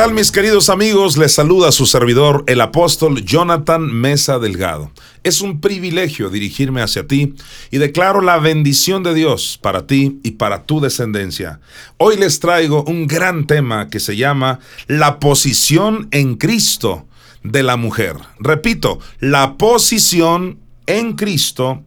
¿Qué tal mis queridos amigos? Les saluda su servidor, el apóstol Jonathan Mesa Delgado. Es un privilegio dirigirme hacia ti y declaro la bendición de Dios para ti y para tu descendencia. Hoy les traigo un gran tema que se llama la posición en Cristo de la mujer. Repito, la posición en Cristo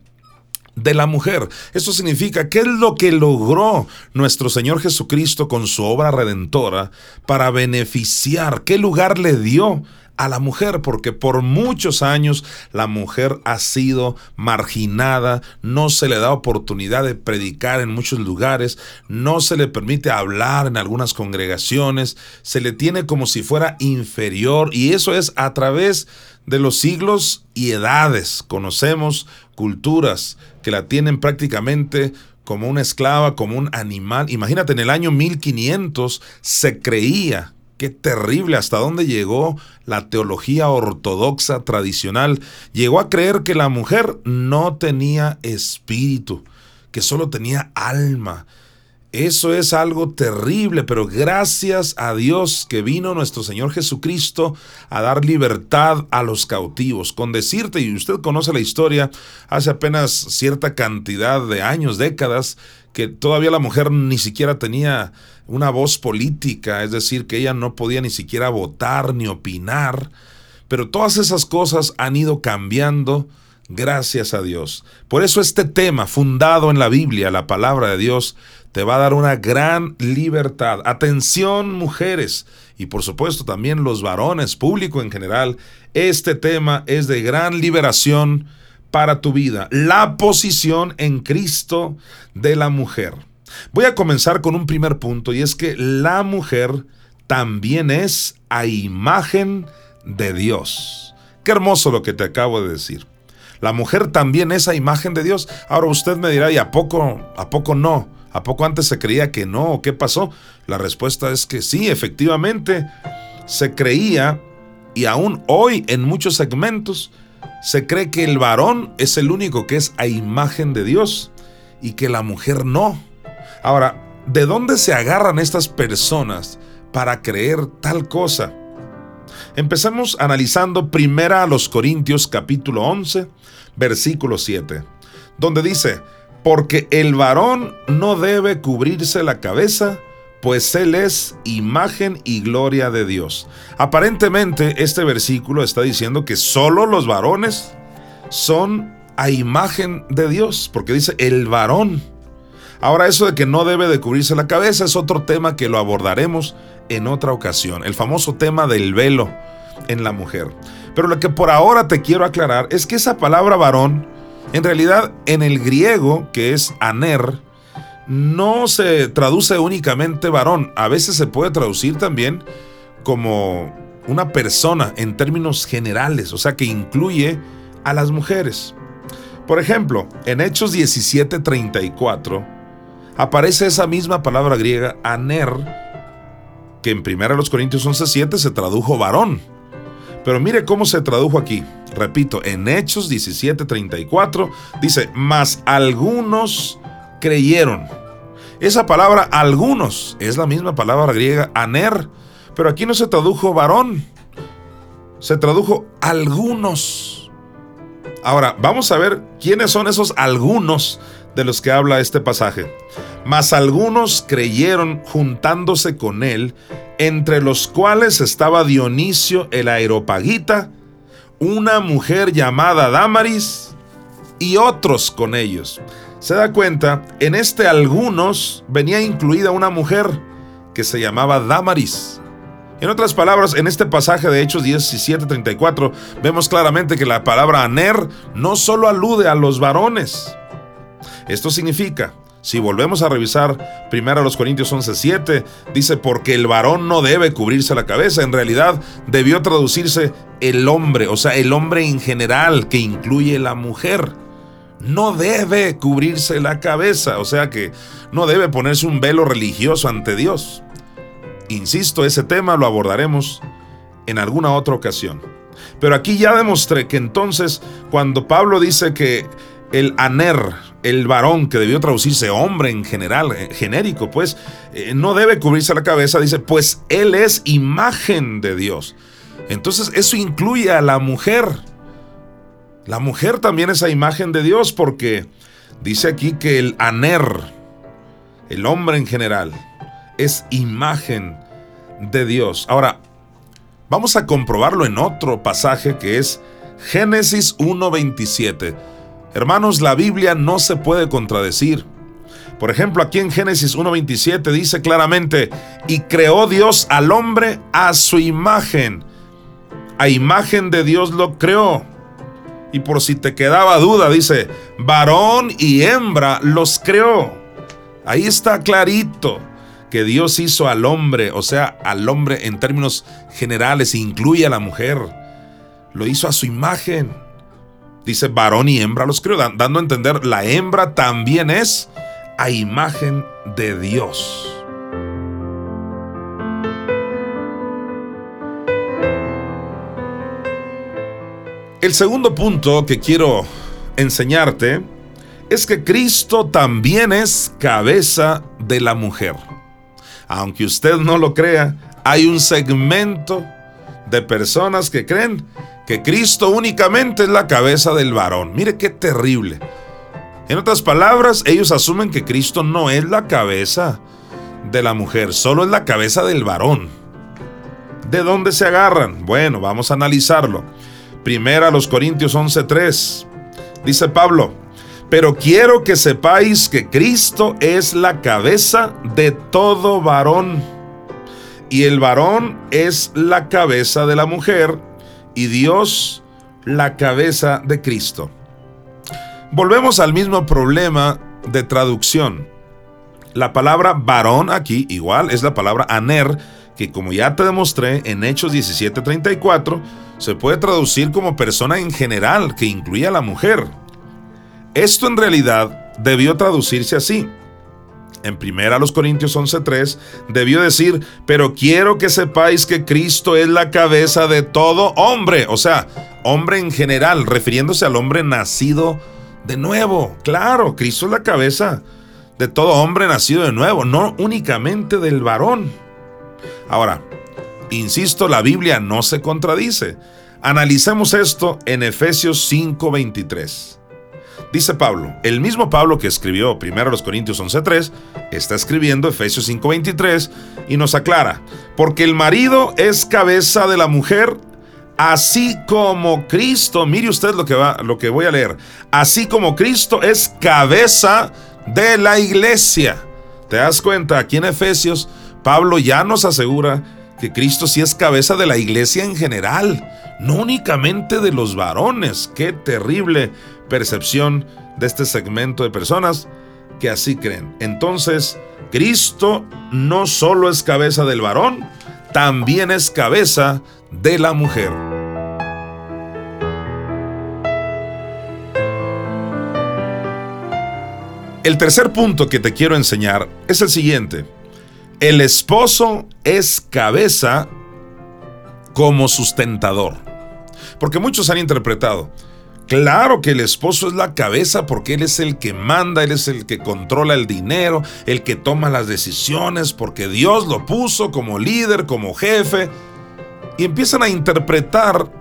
de la mujer. Eso significa, ¿qué es lo que logró nuestro Señor Jesucristo con su obra redentora para beneficiar? ¿Qué lugar le dio? A la mujer, porque por muchos años la mujer ha sido marginada, no se le da oportunidad de predicar en muchos lugares, no se le permite hablar en algunas congregaciones, se le tiene como si fuera inferior y eso es a través de los siglos y edades. Conocemos culturas que la tienen prácticamente como una esclava, como un animal. Imagínate, en el año 1500 se creía, qué terrible, hasta dónde llegó la teología ortodoxa tradicional. Llegó a creer que la mujer no tenía espíritu, que solo tenía alma eso es algo terrible, pero gracias a Dios que vino nuestro Señor Jesucristo a dar libertad a los cautivos. Con decirte, y usted conoce la historia, hace apenas cierta cantidad de años, décadas, que todavía la mujer ni siquiera tenía una voz política, es decir, que ella no podía ni siquiera votar ni opinar. Pero todas esas cosas han ido cambiando gracias a Dios. Por eso este tema, fundado en la Biblia, la palabra de Dios, te va a dar una gran libertad. Atención mujeres y por supuesto también los varones, público en general, este tema es de gran liberación para tu vida. La posición en Cristo de la mujer. Voy a comenzar con un primer punto y es que la mujer también es a imagen de Dios. Qué hermoso lo que te acabo de decir. La mujer también es a imagen de Dios. Ahora usted me dirá, ¿y a poco, a poco no? ¿A poco antes se creía que no? ¿Qué pasó? La respuesta es que sí, efectivamente, se creía y aún hoy en muchos segmentos se cree que el varón es el único que es a imagen de Dios y que la mujer no. Ahora, ¿de dónde se agarran estas personas para creer tal cosa? Empezamos analizando primera a los Corintios capítulo 11, versículo 7, donde dice, porque el varón no debe cubrirse la cabeza, pues él es imagen y gloria de Dios. Aparentemente este versículo está diciendo que solo los varones son a imagen de Dios, porque dice el varón. Ahora eso de que no debe de cubrirse la cabeza es otro tema que lo abordaremos en otra ocasión, el famoso tema del velo en la mujer. Pero lo que por ahora te quiero aclarar es que esa palabra varón en realidad, en el griego, que es aner, no se traduce únicamente varón, a veces se puede traducir también como una persona en términos generales, o sea que incluye a las mujeres. Por ejemplo, en Hechos 17:34 aparece esa misma palabra griega aner, que en 1 Corintios 11:7 se tradujo varón. Pero mire cómo se tradujo aquí. Repito, en Hechos 17:34 dice, mas algunos creyeron. Esa palabra algunos es la misma palabra griega aner, pero aquí no se tradujo varón, se tradujo algunos. Ahora, vamos a ver quiénes son esos algunos de los que habla este pasaje. Mas algunos creyeron juntándose con él, entre los cuales estaba Dionisio el Aeropagita, una mujer llamada Damaris y otros con ellos. Se da cuenta, en este algunos venía incluida una mujer que se llamaba Damaris. En otras palabras, en este pasaje de Hechos 17:34 vemos claramente que la palabra aner no solo alude a los varones. Esto significa si volvemos a revisar primero los Corintios 11:7, dice, porque el varón no debe cubrirse la cabeza. En realidad debió traducirse el hombre, o sea, el hombre en general, que incluye la mujer. No debe cubrirse la cabeza, o sea que no debe ponerse un velo religioso ante Dios. Insisto, ese tema lo abordaremos en alguna otra ocasión. Pero aquí ya demostré que entonces, cuando Pablo dice que el aner, el varón, que debió traducirse hombre en general, eh, genérico, pues, eh, no debe cubrirse la cabeza, dice, pues él es imagen de Dios. Entonces eso incluye a la mujer. La mujer también es a imagen de Dios porque dice aquí que el aner, el hombre en general, es imagen de Dios. Ahora, vamos a comprobarlo en otro pasaje que es Génesis 1.27. Hermanos, la Biblia no se puede contradecir. Por ejemplo, aquí en Génesis 1.27 dice claramente, y creó Dios al hombre a su imagen. A imagen de Dios lo creó. Y por si te quedaba duda, dice, varón y hembra los creó. Ahí está clarito que Dios hizo al hombre, o sea, al hombre en términos generales, incluye a la mujer. Lo hizo a su imagen. Dice varón y hembra los creó, dando a entender, la hembra también es a imagen de Dios. El segundo punto que quiero enseñarte es que Cristo también es cabeza de la mujer. Aunque usted no lo crea, hay un segmento de personas que creen que Cristo únicamente es la cabeza del varón. Mire qué terrible. En otras palabras, ellos asumen que Cristo no es la cabeza de la mujer, solo es la cabeza del varón. ¿De dónde se agarran? Bueno, vamos a analizarlo. Primera los Corintios 11:3. Dice Pablo, pero quiero que sepáis que Cristo es la cabeza de todo varón. Y el varón es la cabeza de la mujer y Dios la cabeza de Cristo. Volvemos al mismo problema de traducción. La palabra varón aquí igual es la palabra aner, que como ya te demostré en Hechos 17:34, se puede traducir como persona en general, que incluye a la mujer. Esto en realidad debió traducirse así en 1 Corintios 11:3, debió decir, pero quiero que sepáis que Cristo es la cabeza de todo hombre, o sea, hombre en general, refiriéndose al hombre nacido de nuevo. Claro, Cristo es la cabeza de todo hombre nacido de nuevo, no únicamente del varón. Ahora, insisto, la Biblia no se contradice. Analicemos esto en Efesios 5:23. Dice Pablo, el mismo Pablo que escribió 1 Corintios 11.3, está escribiendo Efesios 5.23 y nos aclara, porque el marido es cabeza de la mujer, así como Cristo, mire usted lo que, va, lo que voy a leer, así como Cristo es cabeza de la iglesia. ¿Te das cuenta? Aquí en Efesios, Pablo ya nos asegura que Cristo sí es cabeza de la iglesia en general, no únicamente de los varones. Qué terrible percepción de este segmento de personas que así creen. Entonces, Cristo no solo es cabeza del varón, también es cabeza de la mujer. El tercer punto que te quiero enseñar es el siguiente. El esposo es cabeza como sustentador. Porque muchos han interpretado, Claro que el esposo es la cabeza porque él es el que manda, él es el que controla el dinero, el que toma las decisiones, porque Dios lo puso como líder, como jefe. Y empiezan a interpretar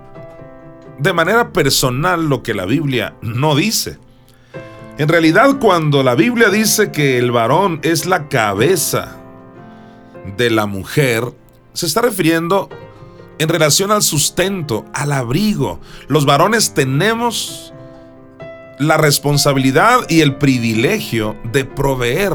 de manera personal lo que la Biblia no dice. En realidad cuando la Biblia dice que el varón es la cabeza de la mujer, se está refiriendo en relación al sustento, al abrigo. Los varones tenemos la responsabilidad y el privilegio de proveer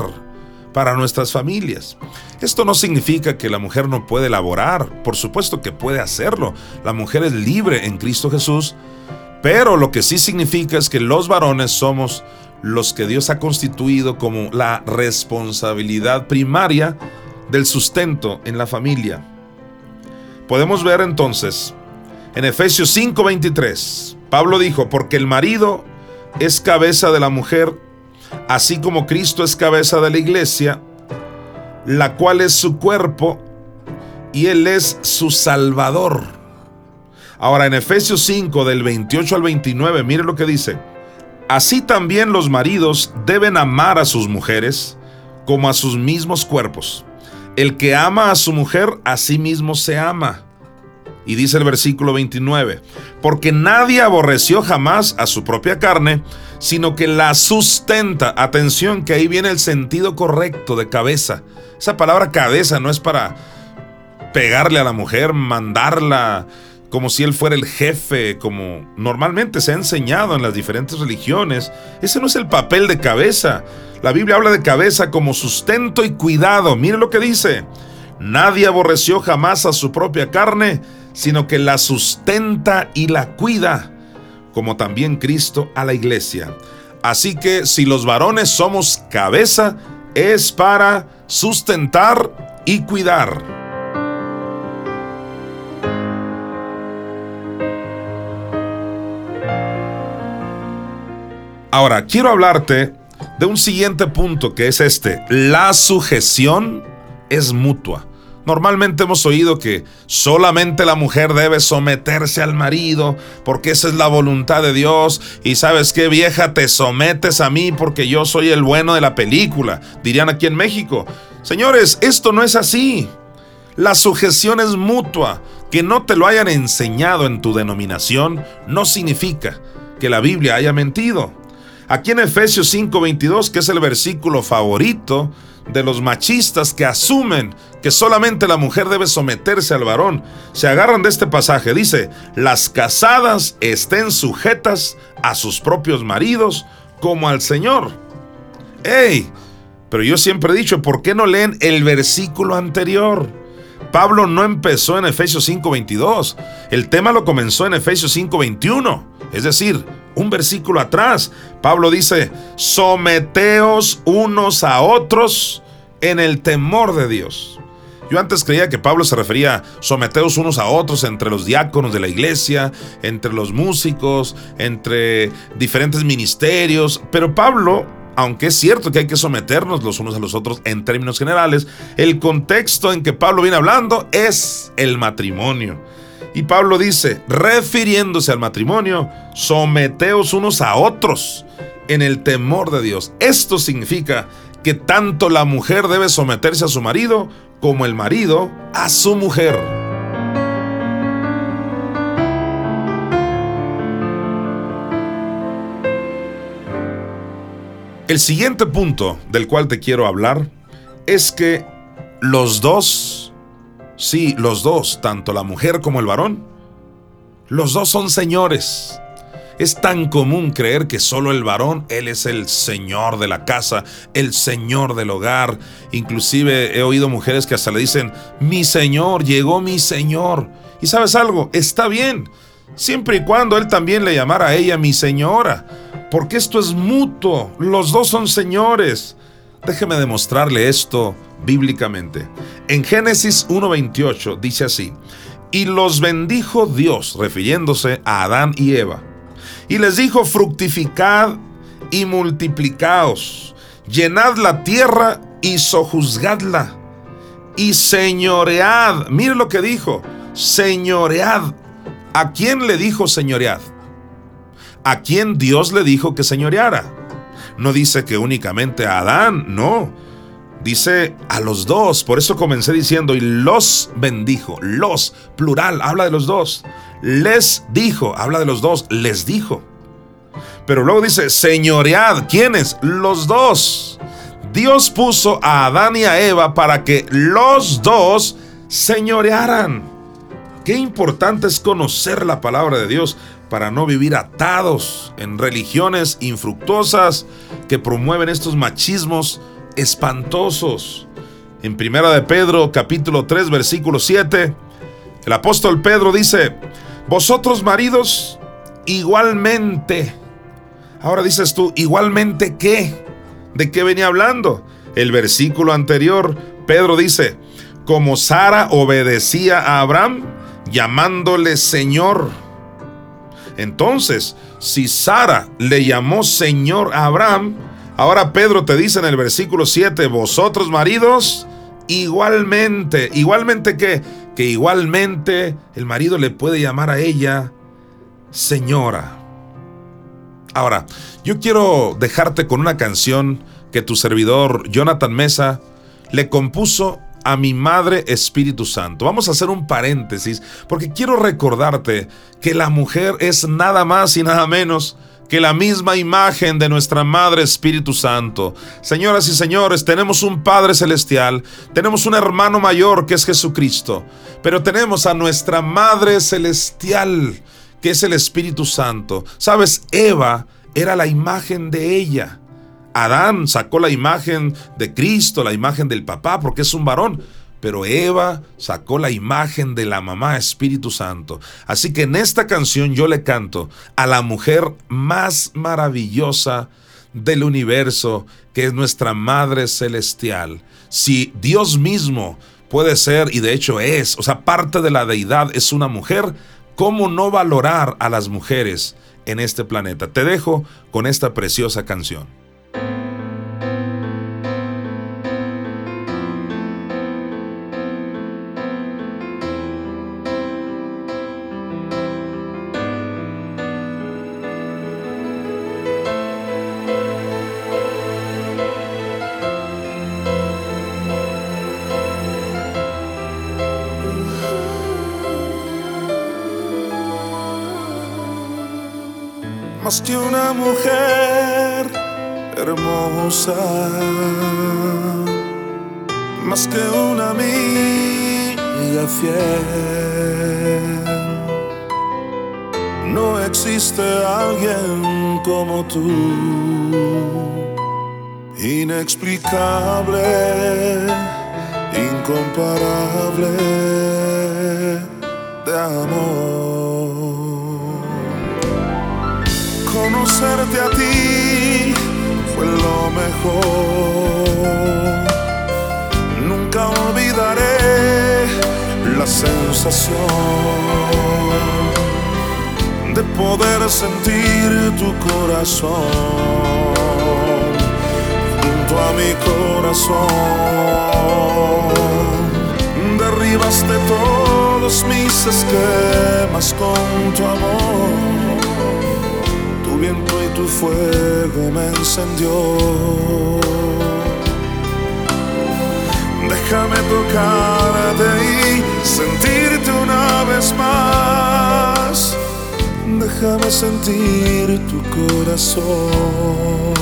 para nuestras familias. Esto no significa que la mujer no puede elaborar, por supuesto que puede hacerlo. La mujer es libre en Cristo Jesús, pero lo que sí significa es que los varones somos los que Dios ha constituido como la responsabilidad primaria del sustento en la familia. Podemos ver entonces en Efesios 5:23, Pablo dijo, porque el marido es cabeza de la mujer, así como Cristo es cabeza de la iglesia, la cual es su cuerpo y él es su salvador. Ahora en Efesios 5 del 28 al 29, mire lo que dice. Así también los maridos deben amar a sus mujeres como a sus mismos cuerpos. El que ama a su mujer, a sí mismo se ama. Y dice el versículo 29, porque nadie aborreció jamás a su propia carne, sino que la sustenta. Atención, que ahí viene el sentido correcto de cabeza. Esa palabra cabeza no es para pegarle a la mujer, mandarla, como si él fuera el jefe, como normalmente se ha enseñado en las diferentes religiones. Ese no es el papel de cabeza. La Biblia habla de cabeza como sustento y cuidado. Mire lo que dice. Nadie aborreció jamás a su propia carne, sino que la sustenta y la cuida, como también Cristo a la iglesia. Así que si los varones somos cabeza, es para sustentar y cuidar. Ahora, quiero hablarte de un siguiente punto que es este. La sujeción es mutua. Normalmente hemos oído que solamente la mujer debe someterse al marido porque esa es la voluntad de Dios y sabes qué vieja te sometes a mí porque yo soy el bueno de la película, dirían aquí en México. Señores, esto no es así. La sujeción es mutua. Que no te lo hayan enseñado en tu denominación no significa que la Biblia haya mentido. Aquí en Efesios 5:22, que es el versículo favorito de los machistas que asumen que solamente la mujer debe someterse al varón, se agarran de este pasaje. Dice, las casadas estén sujetas a sus propios maridos como al Señor. ¡Ey! Pero yo siempre he dicho, ¿por qué no leen el versículo anterior? Pablo no empezó en Efesios 5:22, el tema lo comenzó en Efesios 5:21, es decir, un versículo atrás. Pablo dice, someteos unos a otros en el temor de Dios. Yo antes creía que Pablo se refería a someteos unos a otros entre los diáconos de la iglesia, entre los músicos, entre diferentes ministerios, pero Pablo aunque es cierto que hay que someternos los unos a los otros en términos generales, el contexto en que Pablo viene hablando es el matrimonio. Y Pablo dice, refiriéndose al matrimonio, someteos unos a otros en el temor de Dios. Esto significa que tanto la mujer debe someterse a su marido como el marido a su mujer. El siguiente punto del cual te quiero hablar es que los dos, sí, los dos, tanto la mujer como el varón, los dos son señores. Es tan común creer que solo el varón, él es el señor de la casa, el señor del hogar. Inclusive he oído mujeres que hasta le dicen, mi señor, llegó mi señor. Y sabes algo, está bien, siempre y cuando él también le llamara a ella mi señora porque esto es mutuo, los dos son señores. Déjeme demostrarle esto bíblicamente. En Génesis 1.28 dice así, y los bendijo Dios, refiriéndose a Adán y Eva, y les dijo, fructificad y multiplicaos, llenad la tierra y sojuzgadla, y señoread. Mire lo que dijo, señoread. ¿A quién le dijo señoread? a quien Dios le dijo que señoreara. No dice que únicamente a Adán, no. Dice a los dos. Por eso comencé diciendo, y los bendijo. Los, plural, habla de los dos. Les dijo, habla de los dos, les dijo. Pero luego dice, señoread. ¿Quiénes? Los dos. Dios puso a Adán y a Eva para que los dos señorearan. Qué importante es conocer la palabra de Dios para no vivir atados en religiones infructuosas que promueven estos machismos espantosos. En Primera de Pedro, capítulo 3, versículo 7, el apóstol Pedro dice, vosotros maridos, igualmente. Ahora dices tú, igualmente qué? ¿De qué venía hablando? El versículo anterior, Pedro dice, como Sara obedecía a Abraham, llamándole Señor entonces, si Sara le llamó Señor a Abraham, ahora Pedro te dice en el versículo 7, vosotros maridos, igualmente, igualmente que, que igualmente el marido le puede llamar a ella Señora. Ahora, yo quiero dejarte con una canción que tu servidor Jonathan Mesa le compuso a mi Madre Espíritu Santo. Vamos a hacer un paréntesis porque quiero recordarte que la mujer es nada más y nada menos que la misma imagen de nuestra Madre Espíritu Santo. Señoras y señores, tenemos un Padre Celestial, tenemos un hermano mayor que es Jesucristo, pero tenemos a nuestra Madre Celestial, que es el Espíritu Santo. Sabes, Eva era la imagen de ella. Adán sacó la imagen de Cristo, la imagen del papá, porque es un varón. Pero Eva sacó la imagen de la mamá Espíritu Santo. Así que en esta canción yo le canto a la mujer más maravillosa del universo, que es nuestra Madre Celestial. Si Dios mismo puede ser, y de hecho es, o sea, parte de la deidad es una mujer, ¿cómo no valorar a las mujeres en este planeta? Te dejo con esta preciosa canción. Más que una mujer hermosa, más que una amiga fiel. No existe alguien como tú, inexplicable, incomparable de amor conocerte a ti fue lo mejor. Nunca olvidaré la sensación de poder sentir tu corazón junto a mi corazón. Derribaste todos mis esquemas con tu amor viento y tu fuego me encendió. Déjame tocarte y sentirte una vez más. Déjame sentir tu corazón.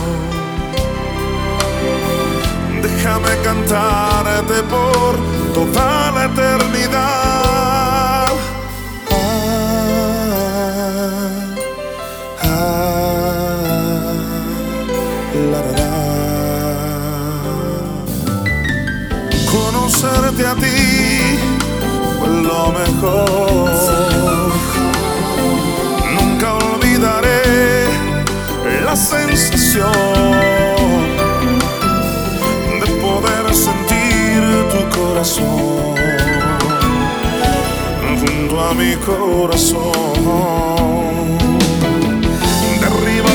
Déjame cantarte por toda la eternidad. Nunca olvidaré la sensación de poder sentir tu corazón junto a mi corazón.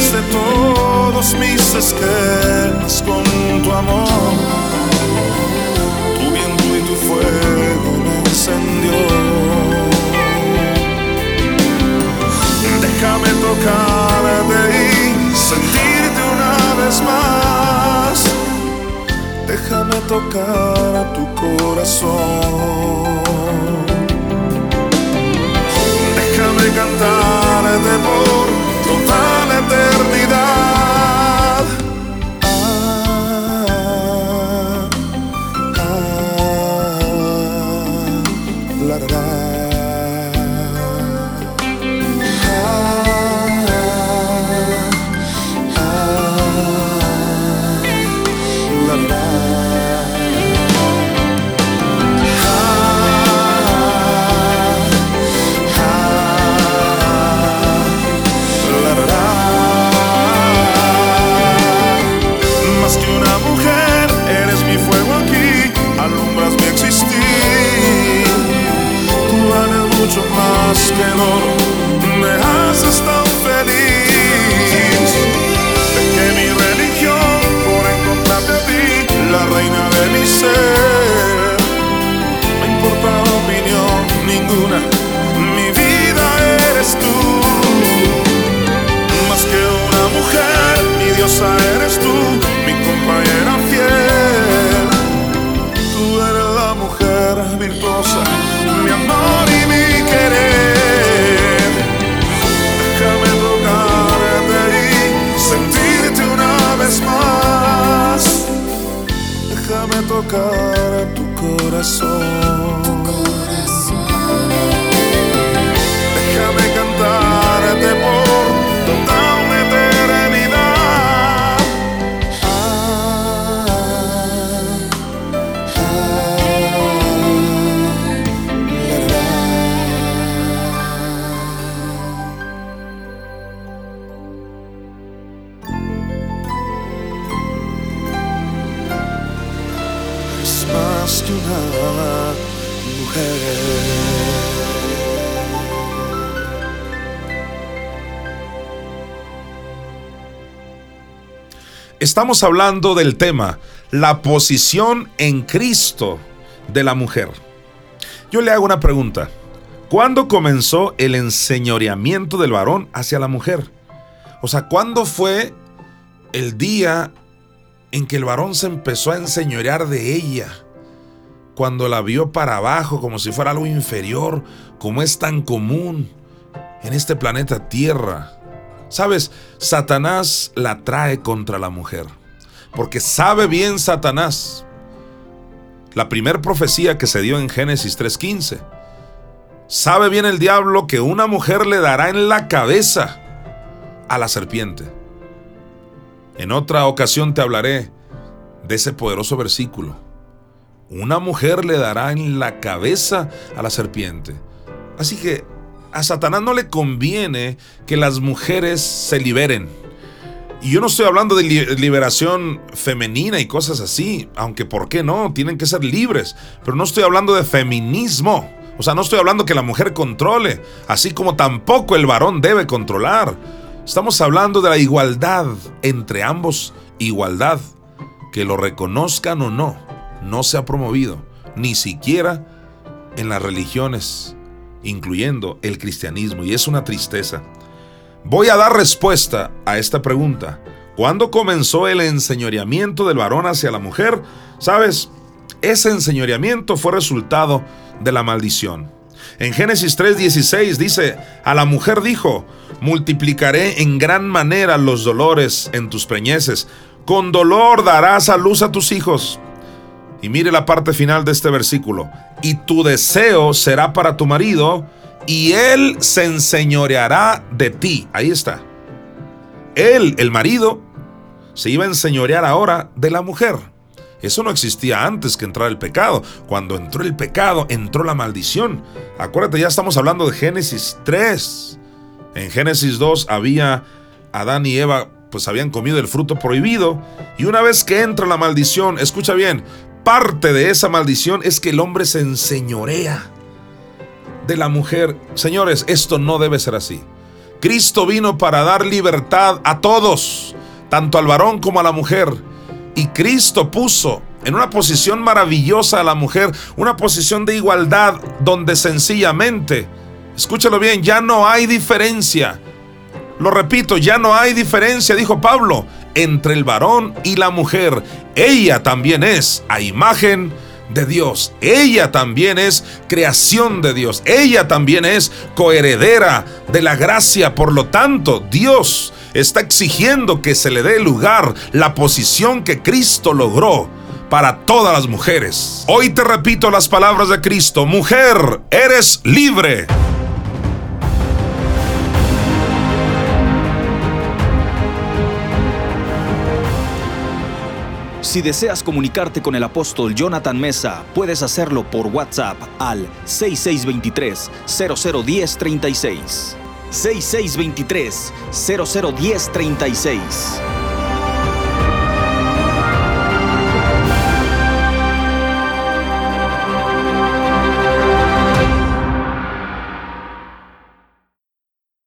De todos mis esquemas tocarte y sentirte una vez más. Déjame tocar tu corazón. Déjame cantarte por toda la eternidad. Una mujer. Estamos hablando del tema, la posición en Cristo de la mujer. Yo le hago una pregunta. ¿Cuándo comenzó el enseñoreamiento del varón hacia la mujer? O sea, ¿cuándo fue el día en que el varón se empezó a enseñorear de ella? Cuando la vio para abajo como si fuera algo inferior, como es tan común en este planeta Tierra. Sabes, Satanás la trae contra la mujer. Porque sabe bien Satanás. La primer profecía que se dio en Génesis 3.15. Sabe bien el diablo que una mujer le dará en la cabeza a la serpiente. En otra ocasión te hablaré de ese poderoso versículo. Una mujer le dará en la cabeza a la serpiente. Así que a Satanás no le conviene que las mujeres se liberen. Y yo no estoy hablando de li- liberación femenina y cosas así, aunque ¿por qué no? Tienen que ser libres. Pero no estoy hablando de feminismo. O sea, no estoy hablando que la mujer controle, así como tampoco el varón debe controlar. Estamos hablando de la igualdad entre ambos, igualdad, que lo reconozcan o no, no se ha promovido, ni siquiera en las religiones, incluyendo el cristianismo, y es una tristeza. Voy a dar respuesta a esta pregunta. ¿Cuándo comenzó el enseñoreamiento del varón hacia la mujer? Sabes, ese enseñoreamiento fue resultado de la maldición. En Génesis 3:16 dice, a la mujer dijo, multiplicaré en gran manera los dolores en tus preñeces, con dolor darás a luz a tus hijos. Y mire la parte final de este versículo. Y tu deseo será para tu marido, y él se enseñoreará de ti. Ahí está. Él, el marido, se iba a enseñorear ahora de la mujer. Eso no existía antes que entrara el pecado. Cuando entró el pecado, entró la maldición. Acuérdate, ya estamos hablando de Génesis 3. En Génesis 2 había Adán y Eva, pues habían comido el fruto prohibido. Y una vez que entra la maldición, escucha bien, parte de esa maldición es que el hombre se enseñorea de la mujer. Señores, esto no debe ser así. Cristo vino para dar libertad a todos, tanto al varón como a la mujer. Y Cristo puso en una posición maravillosa a la mujer, una posición de igualdad donde sencillamente, escúchalo bien, ya no hay diferencia. Lo repito, ya no hay diferencia, dijo Pablo, entre el varón y la mujer. Ella también es a imagen de Dios. Ella también es creación de Dios. Ella también es coheredera de la gracia. Por lo tanto, Dios está exigiendo que se le dé lugar, la posición que Cristo logró para todas las mujeres. Hoy te repito las palabras de Cristo. Mujer, eres libre. Si deseas comunicarte con el apóstol Jonathan Mesa, puedes hacerlo por WhatsApp al 6623 001036. 6623 001036.